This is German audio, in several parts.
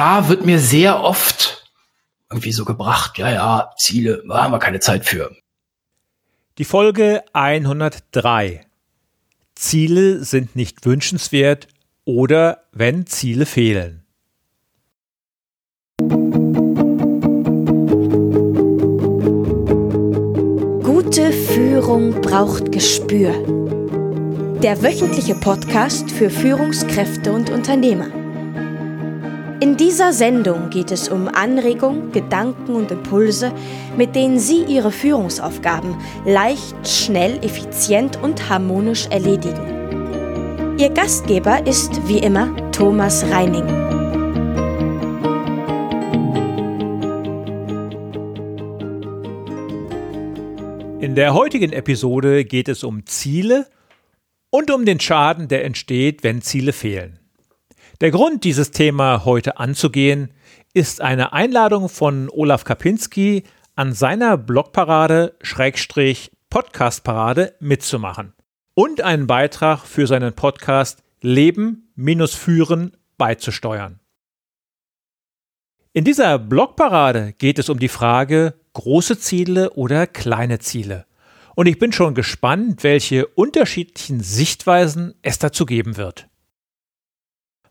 da wird mir sehr oft irgendwie so gebracht, ja, ja, Ziele, da haben wir keine Zeit für. Die Folge 103. Ziele sind nicht wünschenswert oder wenn Ziele fehlen. Gute Führung braucht Gespür. Der wöchentliche Podcast für Führungskräfte und Unternehmer. In dieser Sendung geht es um Anregungen, Gedanken und Impulse, mit denen Sie Ihre Führungsaufgaben leicht, schnell, effizient und harmonisch erledigen. Ihr Gastgeber ist wie immer Thomas Reining. In der heutigen Episode geht es um Ziele und um den Schaden, der entsteht, wenn Ziele fehlen. Der Grund, dieses Thema heute anzugehen, ist eine Einladung von Olaf Kapinski an seiner Blogparade Schrägstrich Podcastparade mitzumachen und einen Beitrag für seinen Podcast Leben minus Führen beizusteuern. In dieser Blogparade geht es um die Frage große Ziele oder kleine Ziele. Und ich bin schon gespannt, welche unterschiedlichen Sichtweisen es dazu geben wird.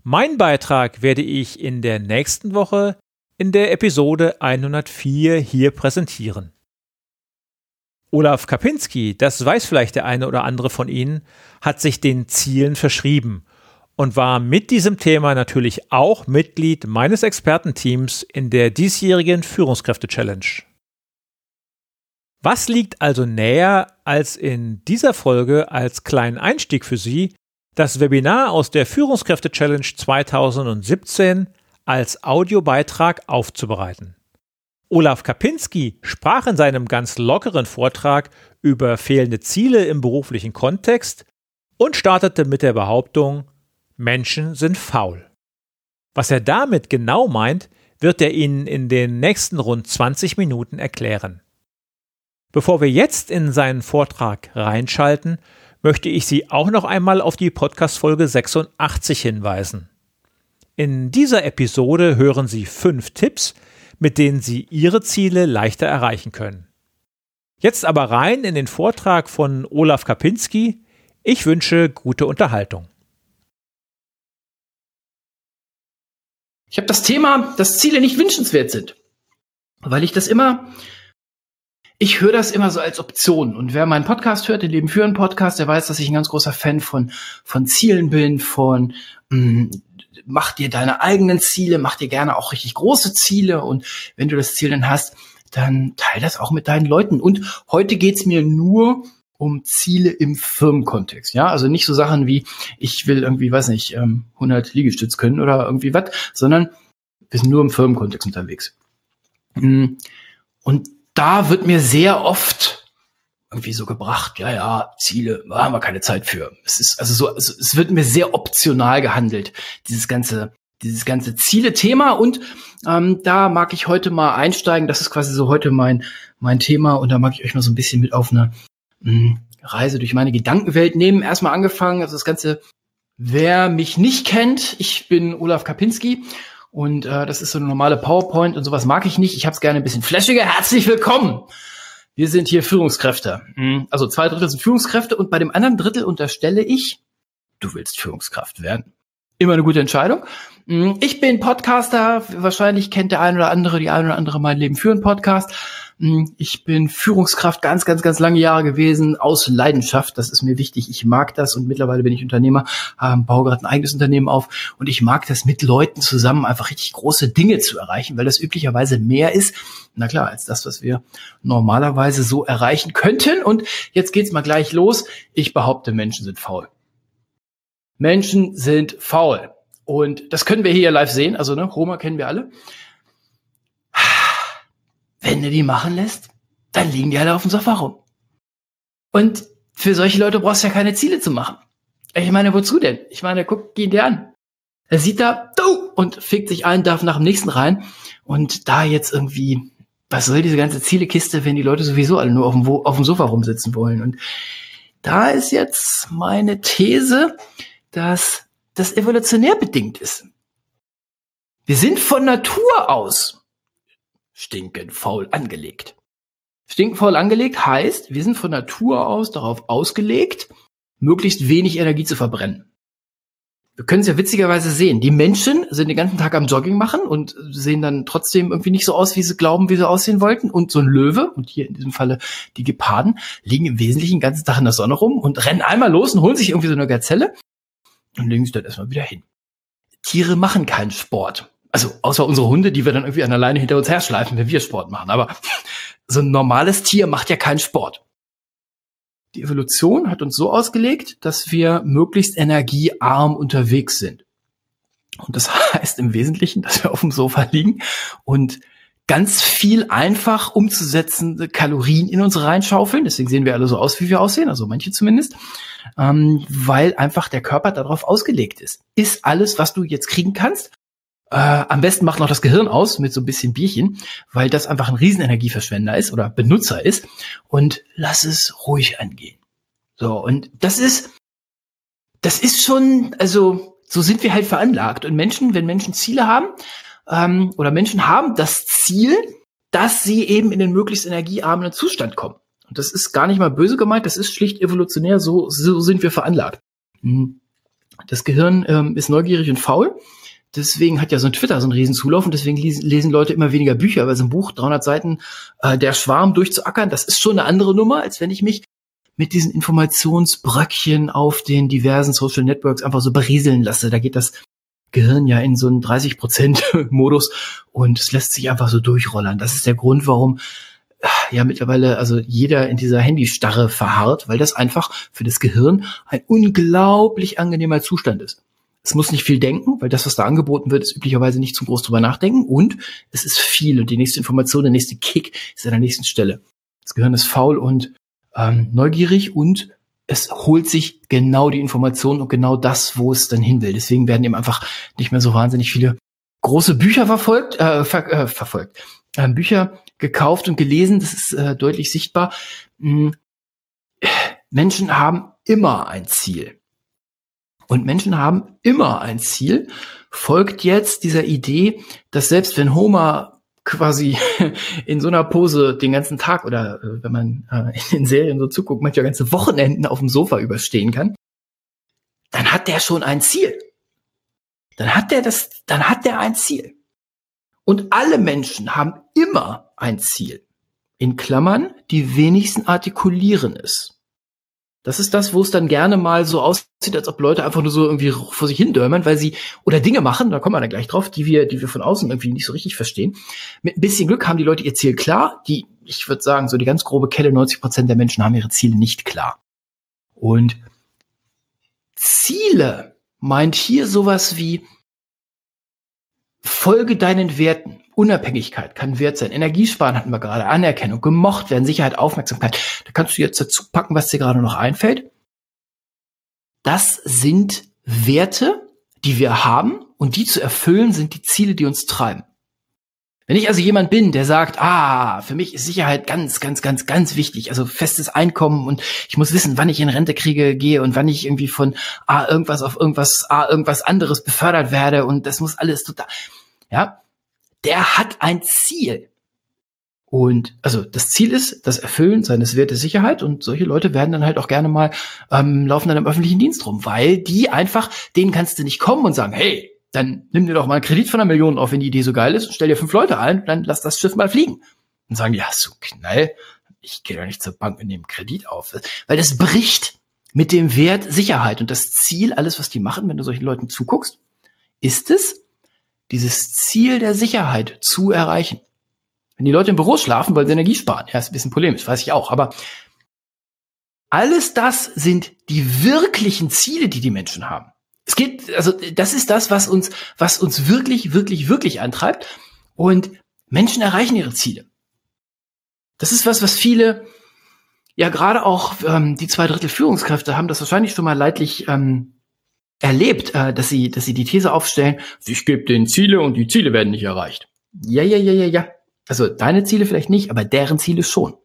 Mein Beitrag werde ich in der nächsten Woche in der Episode 104 hier präsentieren. Olaf Kapinski, das weiß vielleicht der eine oder andere von Ihnen, hat sich den Zielen verschrieben und war mit diesem Thema natürlich auch Mitglied meines Expertenteams in der diesjährigen Führungskräfte-Challenge. Was liegt also näher, als in dieser Folge als kleinen Einstieg für Sie das Webinar aus der Führungskräfte Challenge 2017 als Audiobeitrag aufzubereiten. Olaf Kapinski sprach in seinem ganz lockeren Vortrag über fehlende Ziele im beruflichen Kontext und startete mit der Behauptung, Menschen sind faul. Was er damit genau meint, wird er Ihnen in den nächsten rund 20 Minuten erklären. Bevor wir jetzt in seinen Vortrag reinschalten, möchte ich Sie auch noch einmal auf die Podcast-Folge 86 hinweisen. In dieser Episode hören Sie fünf Tipps, mit denen Sie Ihre Ziele leichter erreichen können. Jetzt aber rein in den Vortrag von Olaf Kapinski. Ich wünsche gute Unterhaltung. Ich habe das Thema, dass Ziele nicht wünschenswert sind, weil ich das immer ich höre das immer so als Option. Und wer meinen Podcast hört, den Leben führen Podcast, der weiß, dass ich ein ganz großer Fan von, von Zielen bin, von mh, mm, mach dir deine eigenen Ziele, mach dir gerne auch richtig große Ziele. Und wenn du das Ziel dann hast, dann teil das auch mit deinen Leuten. Und heute geht's mir nur um Ziele im Firmenkontext. Ja, also nicht so Sachen wie, ich will irgendwie, weiß nicht, 100 ähm, Liegestütz können oder irgendwie was, sondern wir sind nur im Firmenkontext unterwegs. Mm. Und da wird mir sehr oft irgendwie so gebracht, ja, ja, Ziele, da haben wir keine Zeit für. Es ist also so, also es wird mir sehr optional gehandelt, dieses ganze, dieses ganze Ziele-Thema. Und ähm, da mag ich heute mal einsteigen. Das ist quasi so heute mein, mein Thema. Und da mag ich euch mal so ein bisschen mit auf eine mh, hm, Reise durch meine Gedankenwelt nehmen. Erstmal angefangen, also das Ganze, wer mich nicht kennt, ich bin Olaf Kapinski und äh, das ist so eine normale PowerPoint und sowas mag ich nicht. Ich habe es gerne ein bisschen flashiger. Herzlich willkommen. Wir sind hier Führungskräfte. Hm, also zwei Drittel sind Führungskräfte und bei dem anderen Drittel unterstelle ich, du willst Führungskraft werden. Immer eine gute Entscheidung. Hm, ich bin Podcaster. Wahrscheinlich kennt der eine oder andere, die eine oder andere mein Leben führen Podcast. Hm, ich bin Führungskraft ganz, ganz, ganz lange Jahre gewesen, aus Leidenschaft. Das ist mir wichtig. Ich mag das und mittlerweile bin ich Unternehmer, ähm, baue gerade ein eigenes Unternehmen auf und ich mag das mit Leuten zusammen einfach richtig große Dinge zu erreichen, weil das üblicherweise mehr ist, na klar, als das, was wir normalerweise so erreichen könnten. Und jetzt geht's mal gleich los. Ich behaupte, Menschen sind faul. Menschen sind faul. Und das können wir hier live sehen. Also, ne, Roma kennen wir alle. Wenn du die machen lässt, dann liegen die alle auf dem Sofa rum. Und für solche Leute brauchst du ja keine Ziele zu machen. Ich meine, wozu denn? Ich meine, guck, geh dir an. Er sieht da, du, und fickt sich ein, darf nach dem nächsten rein. Und da jetzt irgendwie, was soll diese ganze Zielekiste, wenn die Leute sowieso alle nur auf dem, auf dem Sofa rumsitzen wollen? Und da ist jetzt meine These, dass das evolutionär bedingt ist. Wir sind von Natur aus stinkend faul angelegt. Stinkend faul angelegt heißt, wir sind von Natur aus darauf ausgelegt, möglichst wenig Energie zu verbrennen. Wir können es ja witzigerweise sehen. Die Menschen sind den ganzen Tag am Jogging machen und sehen dann trotzdem irgendwie nicht so aus, wie sie glauben, wie sie aussehen wollten. Und so ein Löwe, und hier in diesem Falle die Geparden, liegen im Wesentlichen den ganzen Tag in der Sonne rum und rennen einmal los und holen sich irgendwie so eine Gazelle und legen sich dann erstmal wieder hin. Tiere machen keinen Sport. Also außer unsere Hunde, die wir dann irgendwie an der Leine hinter uns herschleifen, wenn wir Sport machen. Aber so ein normales Tier macht ja keinen Sport. Die Evolution hat uns so ausgelegt, dass wir möglichst energiearm unterwegs sind. Und das heißt im Wesentlichen, dass wir auf dem Sofa liegen und ganz viel einfach umzusetzende Kalorien in uns reinschaufeln. Deswegen sehen wir alle so aus, wie wir aussehen, also manche zumindest, ähm, weil einfach der Körper darauf ausgelegt ist. Ist alles, was du jetzt kriegen kannst. Äh, am besten macht noch das Gehirn aus mit so ein bisschen Bierchen, weil das einfach ein Riesenenergieverschwender ist oder Benutzer ist. Und lass es ruhig angehen. So, und das ist, das ist schon, also so sind wir halt veranlagt. Und Menschen, wenn Menschen Ziele haben, ähm, oder Menschen haben das Ziel, dass sie eben in den möglichst energiearmen Zustand kommen. Und das ist gar nicht mal böse gemeint, das ist schlicht evolutionär, so, so sind wir veranlagt. Hm. Das Gehirn ähm, ist neugierig und faul. Deswegen hat ja so ein Twitter so einen riesen Zulauf und deswegen lesen, Leute immer weniger Bücher, weil so ein Buch 300 Seiten äh, der Schwarm durchzuackern, das ist schon eine andere Nummer, als wenn ich mich mit diesen Informationsbröckchen auf den diversen Social Networks einfach so berieseln lasse. Da geht das Gehirn ja in so einen 30%-Modus und es lässt sich einfach so durchrollern. Das ist der Grund, warum äh, ja mittlerweile also jeder in dieser Handystarre verharrt, weil das einfach für das Gehirn ein unglaublich angenehmer Zustand ist. Es muss nicht viel denken, weil das, was da angeboten wird, ist üblicherweise nicht zum groß drüber nachdenken und es ist viel und die nächste Information, der nächste Kick ist an der nächsten Stelle. Das Gehirn ist faul und ähm, neugierig und es holt sich genau die Information und genau das, wo es dann hin will. Deswegen werden eben einfach nicht mehr so wahnsinnig viele große Bücher verfolgt, äh, ver äh, verfolgt, äh, Bücher gekauft und gelesen. Das ist äh, deutlich sichtbar. Hm. Menschen haben immer ein Ziel. Und Menschen haben immer ein Ziel. Folgt jetzt dieser Idee, dass selbst wenn Homer quasi in so einer Pose den ganzen Tag oder äh, wenn man äh, in den Serien so zuguckt, manchmal ganze Wochenenden auf dem Sofa überstehen kann, dann hat der schon ein Ziel. Dann hat der das, dann hat der ein Ziel. Und alle Menschen haben immer ein Ziel. In Klammern, die wenigsten artikulieren es. Das ist das, wo es dann gerne mal so aussieht, als ob Leute einfach nur so irgendwie vor sich hindörmern, weil sie oder Dinge machen, da kommen wir dann gleich drauf, die wir, die wir von außen irgendwie nicht so richtig verstehen. Mit ein bisschen Glück haben die Leute ihr Ziel klar. Die, ich würde sagen, so die ganz grobe Kelle, 90 Prozent der Menschen haben ihre Ziele nicht klar. Und Ziele meint hier sowas wie folge deinen Werten. Unabhängigkeit kann Wert sein. Energiesparen hatten wir gerade. Anerkennung, gemocht werden, Sicherheit, Aufmerksamkeit. Da kannst du jetzt dazu packen, was dir gerade noch einfällt. Das sind Werte, die wir haben und die zu erfüllen sind die Ziele, die uns treiben. Wenn ich also jemand bin, der sagt, ah, für mich ist Sicherheit ganz, ganz, ganz, ganz wichtig, also festes Einkommen und ich muss wissen, wann ich in Rente kriege, gehe und wann ich irgendwie von ah, irgendwas auf irgendwas, ah, irgendwas anderes befördert werde und das muss alles total, ja, der hat ein Ziel. Und also das Ziel ist das Erfüllen seines Wertes Sicherheit und solche Leute werden dann halt auch gerne mal ähm, laufen dann im öffentlichen Dienst rum, weil die einfach, denen kannst du nicht kommen und sagen, hey, dann nimm dir doch mal einen Kredit von einer Million auf, wenn die Idee so geil ist und stell dir fünf Leute ein, dann lass das Schiff mal fliegen. Und sagen, ja, so Knall, ich gehe doch nicht zur Bank und nehme Kredit auf. Weil das bricht mit dem Wert Sicherheit. Und das Ziel, alles, was die machen, wenn du solchen Leuten zuguckst, ist es, dieses Ziel der Sicherheit zu erreichen. Wenn die Leute im Büro schlafen, weil sie Energie sparen, ja, ist ein bisschen polemisch, weiß ich auch, aber alles das sind die wirklichen Ziele, die die Menschen haben. Es geht, also das ist das, was uns, was uns wirklich, wirklich, wirklich antreibt. Und Menschen erreichen ihre Ziele. Das ist was, was viele, ja gerade auch ähm, die zwei Drittel Führungskräfte haben das wahrscheinlich schon mal leidlich ähm, erlebt, äh, dass sie, dass sie die These aufstellen, ich gebe denen Ziele und die Ziele werden nicht erreicht. Ja, ja, ja, ja, ja. Also deine Ziele vielleicht nicht, aber deren Ziele schon.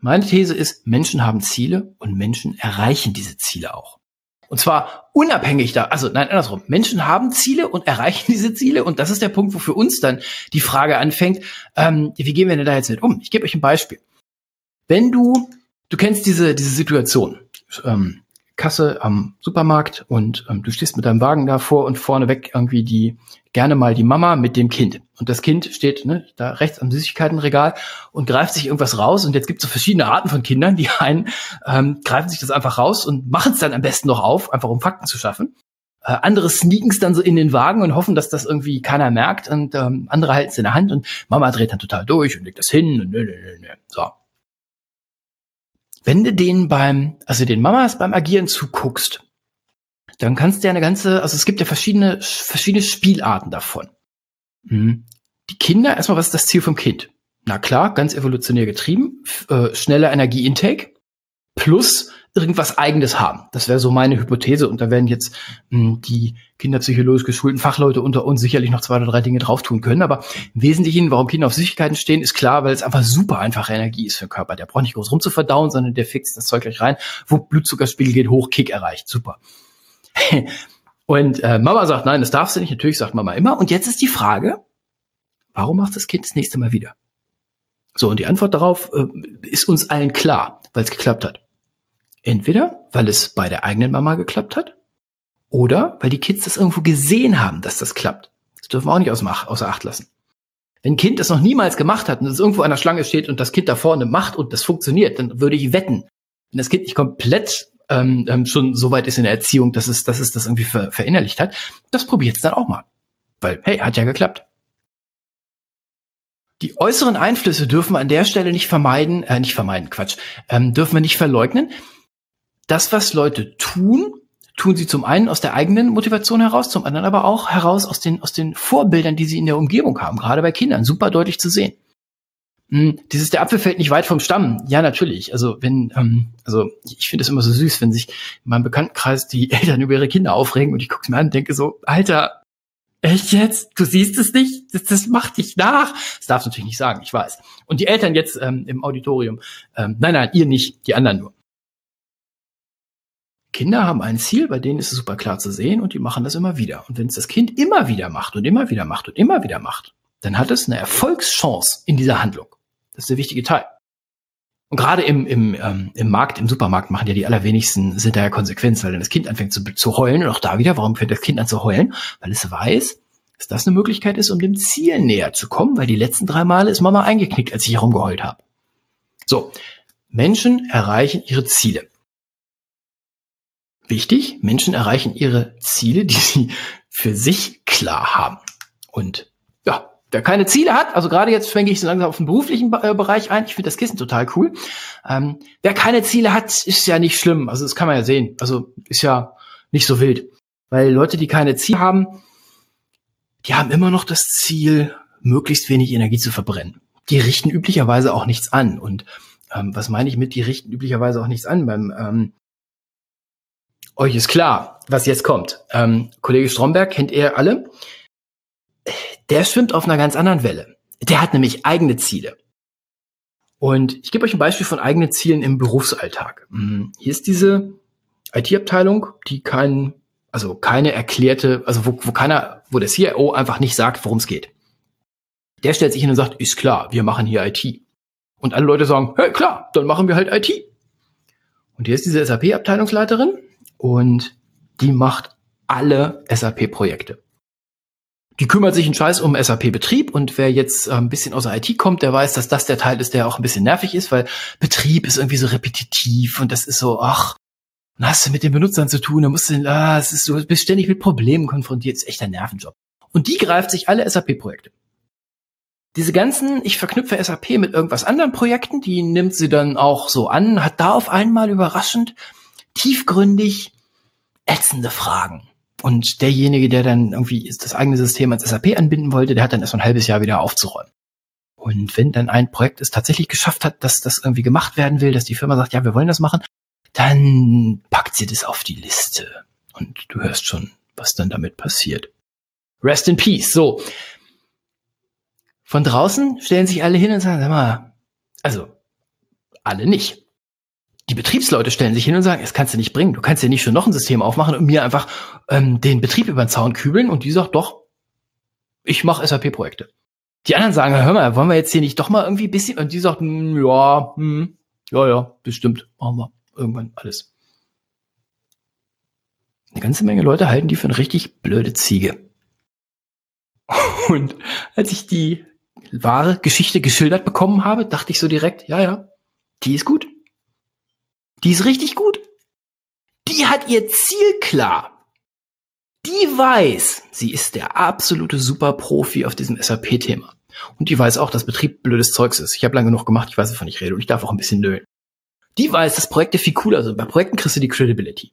Meine These ist, Menschen haben Ziele und Menschen erreichen diese Ziele auch. Und zwar unabhängig da, also nein, andersrum. Menschen haben Ziele und erreichen diese Ziele. Und das ist der Punkt, wo für uns dann die Frage anfängt, ähm, wie gehen wir denn da jetzt mit um? Ich gebe euch ein Beispiel. Wenn du, du kennst diese, diese Situation, ähm, Kasse am Supermarkt und ähm, du stehst mit deinem Wagen davor und vorneweg irgendwie die gerne mal die Mama mit dem Kind. Und das Kind steht ne, da rechts am Süßigkeitenregal und greift sich irgendwas raus. Und jetzt gibt es so verschiedene Arten von Kindern. Die einen ähm, greifen sich das einfach raus und machen es dann am besten noch auf, einfach um Fakten zu schaffen. Äh, andere sneaken es dann so in den Wagen und hoffen, dass das irgendwie keiner merkt. Und ähm, andere halten es in der Hand und Mama dreht dann total durch und legt das hin. Und nö, nö, nö, nö. So, wenn du denen beim, also den Mamas beim Agieren zuguckst, dann kannst du ja eine ganze, also es gibt ja verschiedene, verschiedene Spielarten davon. Mhm. Die Kinder, erstmal, was ist das Ziel vom Kind? Na klar, ganz evolutionär getrieben, äh, schneller Energieintake plus irgendwas Eigenes haben. Das wäre so meine Hypothese. Und da werden jetzt mh, hm, die kinderpsychologisch geschulten Fachleute unter uns sicherlich noch zwei oder drei Dinge drauf tun können. Aber im Wesentlichen, warum Kinder auf Süßigkeiten stehen, ist klar, weil es einfach super einfache Energie ist für den Körper. Der braucht nicht groß rumzuverdauen, sondern der fixt das Zeug gleich rein. Wo Blutzuckerspiegel geht hoch, Kick erreicht. Super. und äh, Mama sagt, nein, das darfst du nicht. Natürlich sagt Mama immer. Und jetzt ist die Frage, warum macht das Kind das nächste Mal wieder? So, und die Antwort darauf äh, ist uns allen klar, weil es geklappt hat. Entweder, weil es bei der eigenen Mama geklappt hat, oder weil die Kids das irgendwo gesehen haben, dass das klappt. Das dürfen wir auch nicht außer Acht lassen. Wenn ein Kind das noch niemals gemacht hat und es irgendwo an der Schlange steht und das Kind da vorne macht und das funktioniert, dann würde ich wetten, wenn das Kind nicht komplett ähm, ähm schon so weit ist in der Erziehung, dass es, dass es das irgendwie ver verinnerlicht hat, das probiert es dann auch mal. Weil, hey, hat ja geklappt. Die äußeren Einflüsse dürfen wir an der Stelle nicht vermeiden, äh, nicht vermeiden, Quatsch, ähm, dürfen wir nicht verleugnen das, was Leute tun, tun sie zum einen aus der eigenen Motivation heraus, zum anderen aber auch heraus aus den, aus den Vorbildern, die sie in der Umgebung haben, gerade bei Kindern, super deutlich zu sehen. Hm, dieses der Apfel fällt nicht weit vom Stamm. Ja, natürlich. Also wenn, ähm, also ich finde es immer so süß, wenn sich in meinem Bekanntenkreis die Eltern über ihre Kinder aufregen und ich gucke mir an und denke so, Alter, echt jetzt? Du siehst es nicht? Das, das macht dich nach. Das darfst du natürlich nicht sagen, ich weiß. Und die Eltern jetzt ähm, im Auditorium, ähm, nein, nein, ihr nicht, die anderen nur. Kinder haben ein Ziel, bei denen ist es super klar zu sehen und die machen das immer wieder. Und wenn es das Kind immer wieder macht und immer wieder macht und immer wieder macht, dann hat es eine Erfolgschance in dieser Handlung. Das ist der wichtige Teil. Und gerade im, im, ähm, im Markt, im Supermarkt machen ja die allerwenigsten, sind da ja Konsequenz, weil dann das Kind anfängt zu, zu heulen. Und auch da wieder, warum fängt das Kind an zu heulen? Weil es weiß, dass das eine Möglichkeit ist, um dem Ziel näher zu kommen, weil die letzten drei Male ist Mama eingeknickt, als ich herumgeheult habe. So, Menschen erreichen ihre Ziele. Wichtig, Menschen erreichen ihre Ziele, die sie für sich klar haben. Und ja, wer keine Ziele hat, also gerade jetzt schwenke ich so langsam auf den beruflichen äh, Bereich ein, ich finde das Kissen total cool. Ähm, wer keine Ziele hat, ist ja nicht schlimm. Also das kann man ja sehen. Also ist ja nicht so wild. Weil Leute, die keine Ziele haben, die haben immer noch das Ziel, möglichst wenig Energie zu verbrennen. Die richten üblicherweise auch nichts an. Und ähm, was meine ich mit, die richten üblicherweise auch nichts an? Beim ähm, euch ist klar, was jetzt kommt. Ähm, Kollege Stromberg kennt ihr alle. Der schwimmt auf einer ganz anderen Welle. Der hat nämlich eigene Ziele. Und ich gebe euch ein Beispiel von eigenen Zielen im Berufsalltag. Hm, hier ist diese IT-Abteilung, die kein, also keine erklärte, also wo, wo keiner, wo der CIO einfach nicht sagt, worum es geht. Der stellt sich hin und sagt, ist klar, wir machen hier IT. Und alle Leute sagen, hey, klar, dann machen wir halt IT. Und hier ist diese SAP-Abteilungsleiterin, und die macht alle SAP-Projekte. Die kümmert sich einen Scheiß um SAP-Betrieb und wer jetzt äh, ein bisschen aus der IT kommt, der weiß, dass das der Teil ist, der auch ein bisschen nervig ist, weil Betrieb ist irgendwie so repetitiv und das ist so, ach, dann hast du mit den Benutzern zu tun, da musst du, ah, es ist so, bist ständig mit Problemen konfrontiert, ist echt ein Nervenjob. Und die greift sich alle SAP-Projekte. Diese ganzen, ich verknüpfe SAP mit irgendwas anderen Projekten, die nimmt sie dann auch so an, hat da auf einmal überraschend tiefgründig ätzende Fragen. Und derjenige, der dann irgendwie das eigene System als SAP anbinden wollte, der hat dann erst ein halbes Jahr wieder aufzuräumen. Und wenn dann ein Projekt es tatsächlich geschafft hat, dass das irgendwie gemacht werden will, dass die Firma sagt, ja, wir wollen das machen, dann packt sie das auf die Liste. Und du hörst schon, was dann damit passiert. Rest in Peace. So. Von draußen stellen sich alle hin und sagen, sag mal, also, alle nicht. Die Betriebsleute stellen sich hin und sagen, das kannst du nicht bringen. Du kannst ja nicht schon noch ein System aufmachen und mir einfach ähm, den Betrieb über den Zaun kübeln. Und die sagt, doch, ich mache SAP-Projekte. Die anderen sagen, hör mal, wollen wir jetzt hier nicht doch mal irgendwie bisschen? Und die sagt, hm, ja, hm, ja, ja, bestimmt, machen wir irgendwann alles. Eine ganze Menge Leute halten die für eine richtig blöde Ziege. Und als ich die wahre Geschichte geschildert bekommen habe, dachte ich so direkt, ja, ja, die ist gut. Die ist richtig gut. Die hat ihr Ziel klar. Die weiß, sie ist der absolute Superprofi auf diesem SAP-Thema. Und die weiß auch, dass Betrieb blödes Zeugs ist. Ich habe lange genug gemacht, ich weiß, wovon ich rede und ich darf auch ein bisschen nölen. Die weiß, dass Projekte viel cooler sind. Bei Projekten kriegst du die Credibility.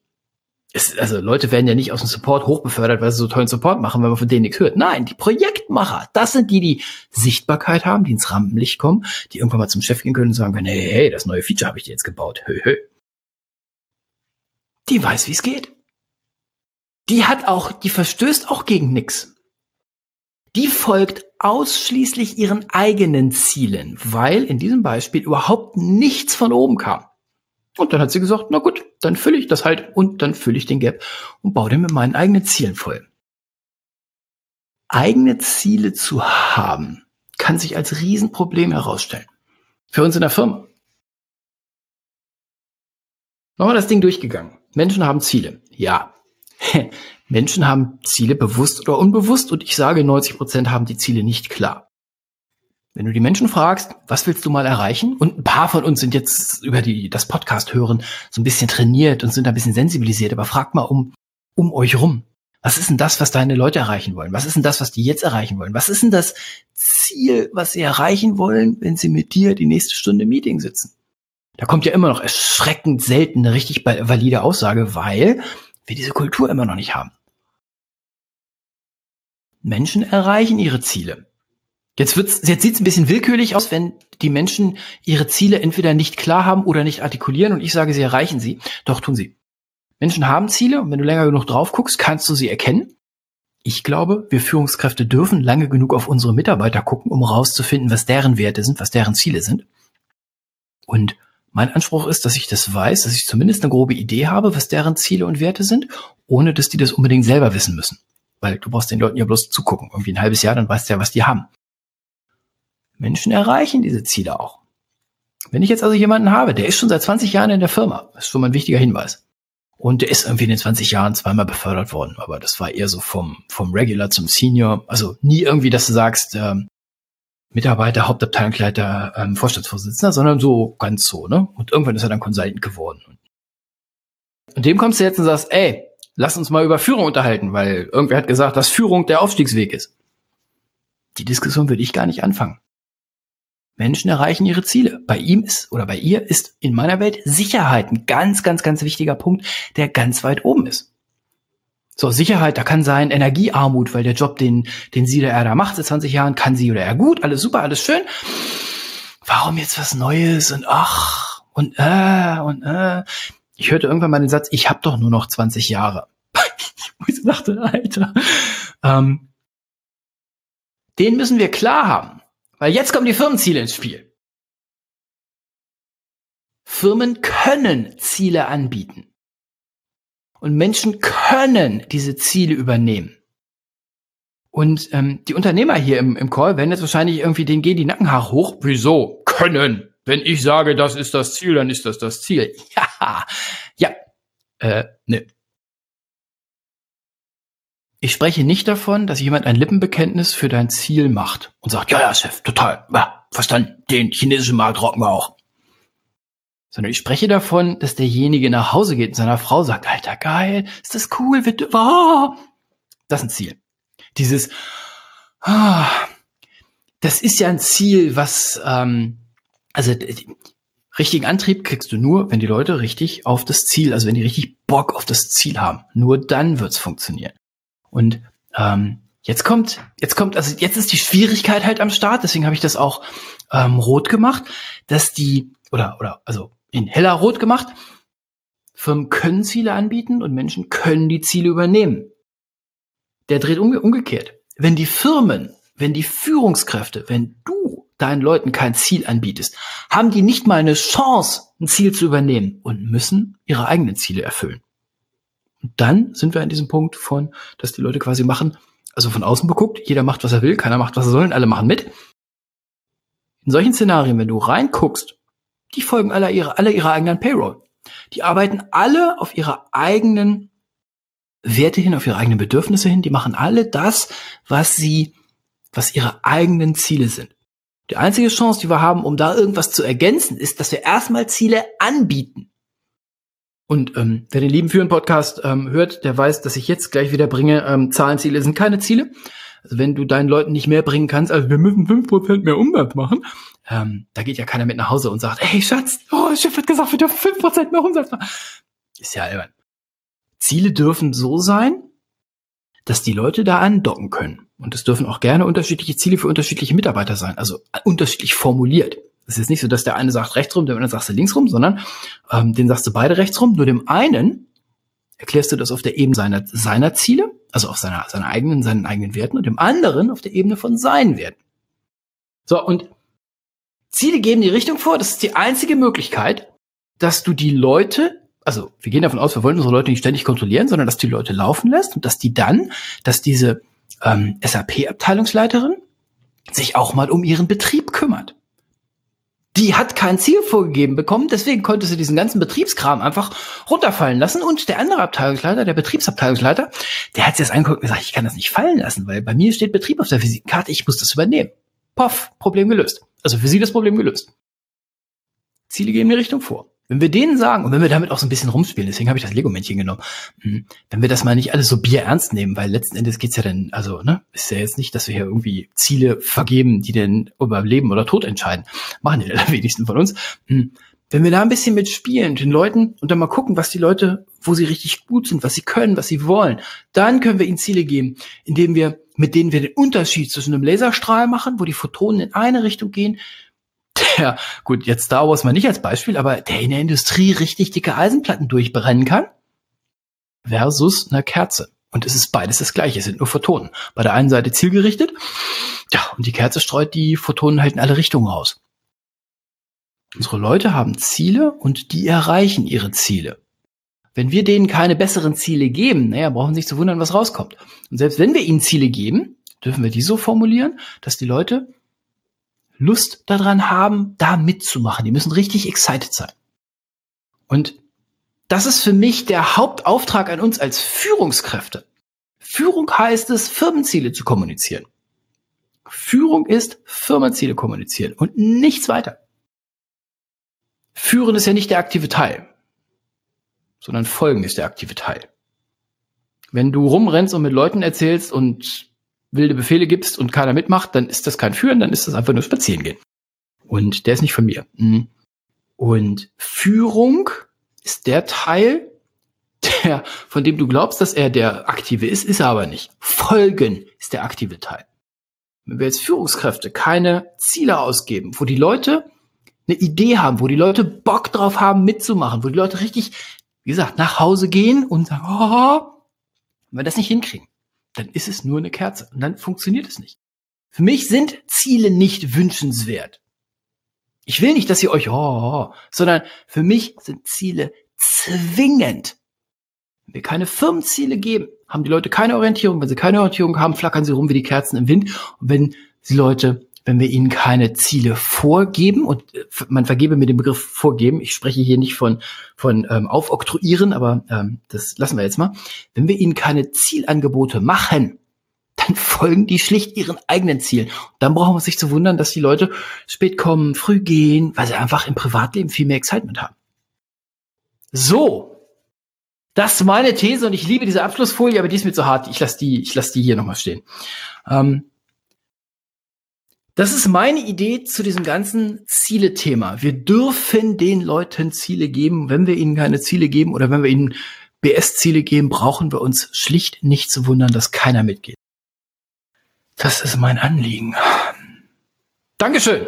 Es, also Leute werden ja nicht aus dem Support hochbefördert, weil sie so tollen Support machen, wenn man von denen nichts hört. Nein, die Projektmacher, das sind die, die Sichtbarkeit haben, die ins Rampenlicht kommen, die irgendwann mal zum Chef gehen können und sagen können, hey, hey, das neue Feature habe ich dir jetzt gebaut. Hö, hö. Die weiß, wie es geht. Die hat auch, die verstößt auch gegen nix. Die folgt ausschließlich ihren eigenen Zielen, weil in diesem Beispiel überhaupt nichts von oben kam. Und dann hat sie gesagt, na gut, dann fülle ich das halt und dann fülle ich den Gap und baue den mit meinen eigenen Zielen voll. Eigene Ziele zu haben, kann sich als Riesenproblem herausstellen. Für uns in der Firma. Wir das Ding durchgegangen. Menschen haben Ziele. Ja. Menschen haben Ziele bewusst oder unbewusst und ich sage, 90 Prozent haben die Ziele nicht klar. Wenn du die Menschen fragst, was willst du mal erreichen? Und ein paar von uns sind jetzt über die, das Podcast hören so ein bisschen trainiert und sind ein bisschen sensibilisiert, aber frag mal um, um euch rum. Was ist denn das, was deine Leute erreichen wollen? Was ist denn das, was die jetzt erreichen wollen? Was ist denn das Ziel, was sie erreichen wollen, wenn sie mit dir die nächste Stunde Meeting sitzen? Da kommt ja immer noch erschreckend selten eine richtig valide Aussage, weil wir diese Kultur immer noch nicht haben. Menschen erreichen ihre Ziele. Jetzt wird's, jetzt sieht's ein bisschen willkürlich aus, wenn die Menschen ihre Ziele entweder nicht klar haben oder nicht artikulieren und ich sage, sie erreichen sie. Doch tun sie. Menschen haben Ziele und wenn du länger genug drauf guckst, kannst du sie erkennen. Ich glaube, wir Führungskräfte dürfen lange genug auf unsere Mitarbeiter gucken, um rauszufinden, was deren Werte sind, was deren Ziele sind. Und mein Anspruch ist, dass ich das weiß, dass ich zumindest eine grobe Idee habe, was deren Ziele und Werte sind, ohne dass die das unbedingt selber wissen müssen. Weil du brauchst den Leuten ja bloß zugucken. Irgendwie ein halbes Jahr, dann weißt du ja, was die haben. Menschen erreichen diese Ziele auch. Wenn ich jetzt also jemanden habe, der ist schon seit 20 Jahren in der Firma, das ist schon mal ein wichtiger Hinweis. Und der ist irgendwie in den 20 Jahren zweimal befördert worden, aber das war eher so vom, vom Regular zum Senior. Also nie irgendwie, dass du sagst, ähm, Mitarbeiter, Hauptabteilungsleiter, ähm, Vorstandsvorsitzender, sondern so ganz so, ne? Und irgendwann ist er dann Consultant geworden. Und dem kommst du jetzt und sagst, ey, lass uns mal über Führung unterhalten, weil irgendwer hat gesagt, dass Führung der Aufstiegsweg ist. Die Diskussion würde ich gar nicht anfangen. Menschen erreichen ihre Ziele. Bei ihm ist oder bei ihr ist in meiner Welt Sicherheit ein ganz, ganz, ganz wichtiger Punkt, der ganz weit oben ist. So, Sicherheit, da kann sein Energiearmut, weil der Job, den, den sie oder er da macht seit 20 Jahren, kann sie oder er gut, alles super, alles schön. Warum jetzt was Neues und ach und äh und äh. Ich hörte irgendwann mal den Satz, ich habe doch nur noch 20 Jahre. ich dachte, Alter. Ähm, den müssen wir klar haben, weil jetzt kommen die Firmenziele ins Spiel. Firmen können Ziele anbieten. Und Menschen können diese Ziele übernehmen. Und ähm, die Unternehmer hier im, im Call werden jetzt wahrscheinlich irgendwie, denen gehen die Nackenhaare hoch. Wieso? Können. Wenn ich sage, das ist das Ziel, dann ist das das Ziel. Ja, ja, äh, ne. Ich spreche nicht davon, dass jemand ein Lippenbekenntnis für dein Ziel macht und sagt, ja, ja, Chef, total, ja, verstanden, den chinesischen Markt rocken wir auch sondern ich spreche davon, dass derjenige nach Hause geht und seiner Frau sagt, Alter, geil, ist das cool, wird, oh. das ist ein Ziel. Dieses, ah, das ist ja ein Ziel, was, ähm, also richtigen Antrieb kriegst du nur, wenn die Leute richtig auf das Ziel, also wenn die richtig Bock auf das Ziel haben. Nur dann wird's funktionieren. Und ähm, jetzt kommt, jetzt kommt, also jetzt ist die Schwierigkeit halt am Start, deswegen habe ich das auch ähm, rot gemacht, dass die, oder, oder, also in heller Rot gemacht. Firmen können Ziele anbieten und Menschen können die Ziele übernehmen. Der dreht umge umgekehrt. Wenn die Firmen, wenn die Führungskräfte, wenn du deinen Leuten kein Ziel anbietest, haben die nicht mal eine Chance, ein Ziel zu übernehmen und müssen ihre eigenen Ziele erfüllen. Und dann sind wir an diesem Punkt von, dass die Leute quasi machen, also von außen beguckt, jeder macht, was er will, keiner macht, was er soll und alle machen mit. In solchen Szenarien, wenn du reinguckst, die folgen alle ihre, alle ihrer eigenen Payroll. Die arbeiten alle auf ihre eigenen Werte hin, auf ihre eigenen Bedürfnisse hin. Die machen alle das, was sie, was ihre eigenen Ziele sind. Die einzige Chance, die wir haben, um da irgendwas zu ergänzen, ist, dass wir erstmal Ziele anbieten. Und ähm, wer den lieben Führen Podcast ähm, hört, der weiß, dass ich jetzt gleich wieder bringe, ähm, Zahlenziele sind keine Ziele. Also wenn du deinen Leuten nicht mehr bringen kannst, also wir müssen fünf Prozent mehr Umsatz machen, ähm, da geht ja keiner mit nach Hause und sagt, hey Schatz, oh, Chef hat gesagt, wir dürfen fünf Prozent mehr Umsatz machen. Ist ja albern. Ziele dürfen so sein, dass die Leute da andocken können. Und es dürfen auch gerne unterschiedliche Ziele für unterschiedliche Mitarbeiter sein, also unterschiedlich formuliert. Es ist nicht so, dass der eine sagt rechts rum, der andere sagt links rum, sondern ähm, den sagst du beide rechts rum. Nur dem einen erklärst du das auf der Ebene seiner, seiner Ziele, also auf seiner, seiner eigenen, seinen eigenen Werten und dem anderen auf der Ebene von seinen Werten. So, und Ziele geben die Richtung vor. Das ist die einzige Möglichkeit, dass du die Leute, also wir gehen davon aus, wir wollen unsere Leute nicht ständig kontrollieren, sondern dass die Leute laufen lässt und dass die dann, dass diese ähm, SAP-Abteilungsleiterin sich auch mal um ihren Betrieb kümmert die hat kein Ziel vorgegeben bekommen, deswegen konnte sie diesen ganzen Betriebskram einfach runterfallen lassen. Und der andere Abteilungsleiter, der Betriebsabteilungsleiter, der hat sich das angeguckt und gesagt, ich kann das nicht fallen lassen, weil bei mir steht Betrieb auf der Visitenkarte, ich muss das übernehmen. Poff, Problem gelöst. Also für sie das Problem gelöst. Ziele geben die Richtung vor. Wenn wir denen sagen, und wenn wir damit auch so ein bisschen rumspielen, deswegen habe ich das Lego-Männchen genommen, hm, wenn wir das mal nicht alles so bierernst nehmen, weil letzten Endes geht's ja dann, also, ne, ist ja jetzt nicht, dass wir hier irgendwie Ziele vergeben, die denn über Leben oder Tod entscheiden. Machen die wenigsten von uns. Hm, wenn wir da ein bisschen mitspielen, den Leuten und dann mal gucken, was die Leute, wo sie richtig gut sind, was sie können, was sie wollen, dann können wir ihnen Ziele geben, indem wir, mit denen wir den Unterschied zwischen einem Laserstrahl machen, wo die Photonen in eine Richtung gehen, der, gut, jetzt Star Wars mal nicht als Beispiel, aber der in der Industrie richtig dicke Eisenplatten durchbrennen kann, versus eine Kerze. Und es ist beides das gleiche, es sind nur Photonen. Bei der einen Seite zielgerichtet, ja, und die Kerze streut die Photonen halt in alle Richtungen raus. Unsere Leute haben Ziele und die erreichen ihre Ziele. Wenn wir denen keine besseren Ziele geben, naja, brauchen sie sich zu wundern, was rauskommt. Und selbst wenn wir ihnen Ziele geben, dürfen wir die so formulieren, dass die Leute Lust daran haben, da mitzumachen. Die müssen richtig excited sein. Und das ist für mich der Hauptauftrag an uns als Führungskräfte. Führung heißt es, Firmenziele zu kommunizieren. Führung ist Firmenziele kommunizieren und nichts weiter. Führen ist ja nicht der aktive Teil, sondern Folgen ist der aktive Teil. Wenn du rumrennst und mit Leuten erzählst und wilde Befehle gibst und keiner mitmacht, dann ist das kein Führen, dann ist das einfach nur Spazieren gehen. Und der ist nicht von mir. Mhm. Und Führung ist der Teil, der, von dem du glaubst, dass er der aktive ist, ist er aber nicht. Folgen ist der aktive Teil. Wenn wir jetzt Führungskräfte keine Ziele ausgeben, wo die Leute eine Idee haben, wo die Leute Bock drauf haben, mitzumachen, wo die Leute richtig, wie gesagt, nach Hause gehen und sagen, oh, wenn wir das nicht hinkriegen, dann ist es nur eine Kerze und dann funktioniert es nicht. Für mich sind Ziele nicht wünschenswert. Ich will nicht, dass ihr euch, oh, oh, oh, sondern für mich sind Ziele zwingend. Wenn wir keine Firmenziele geben, haben die Leute keine Orientierung. Wenn sie keine Orientierung haben, flackern sie rum wie die Kerzen im Wind. Und wenn die Leute wenn wir ihnen keine Ziele vorgeben und äh, man vergebe mir den Begriff vorgeben, ich spreche hier nicht von, von ähm, aufoktroyieren, aber ähm, das lassen wir jetzt mal. Wenn wir ihnen keine Zielangebote machen, dann folgen die schlicht ihren eigenen Zielen. Und dann brauchen wir sich zu wundern, dass die Leute spät kommen, früh gehen, weil sie einfach im Privatleben viel mehr Excitement haben. So. Das ist meine These und ich liebe diese Abschlussfolie, aber die ist mir zu hart. Ich lasse die, ich lasse die hier nochmal stehen. Ähm, das ist meine Idee zu diesem ganzen Ziele-Thema. Wir dürfen den Leuten Ziele geben. Wenn wir ihnen keine Ziele geben oder wenn wir ihnen BS-Ziele geben, brauchen wir uns schlicht nicht zu wundern, dass keiner mitgeht. Das ist mein Anliegen. Dankeschön.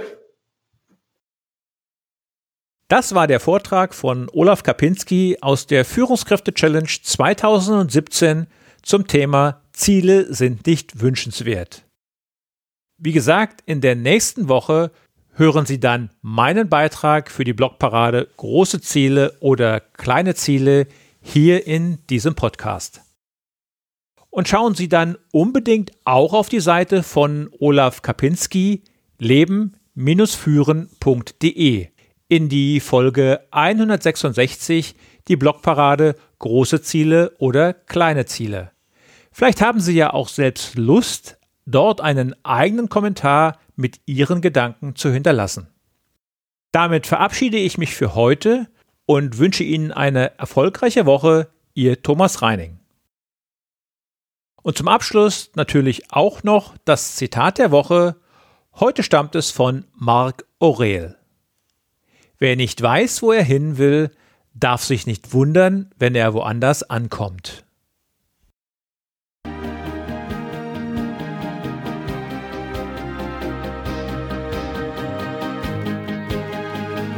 Das war der Vortrag von Olaf Kapinski aus der Führungskräfte-Challenge 2017 zum Thema Ziele sind nicht wünschenswert. Wie gesagt, in der nächsten Woche hören Sie dann meinen Beitrag für die Blogparade Große Ziele oder kleine Ziele hier in diesem Podcast. Und schauen Sie dann unbedingt auch auf die Seite von Olaf Kapinski leben-führen.de in die Folge 166 die Blogparade Große Ziele oder kleine Ziele. Vielleicht haben Sie ja auch selbst Lust, dort einen eigenen Kommentar mit Ihren Gedanken zu hinterlassen. Damit verabschiede ich mich für heute und wünsche Ihnen eine erfolgreiche Woche, Ihr Thomas Reining. Und zum Abschluss natürlich auch noch das Zitat der Woche. Heute stammt es von Marc Aurel. Wer nicht weiß, wo er hin will, darf sich nicht wundern, wenn er woanders ankommt.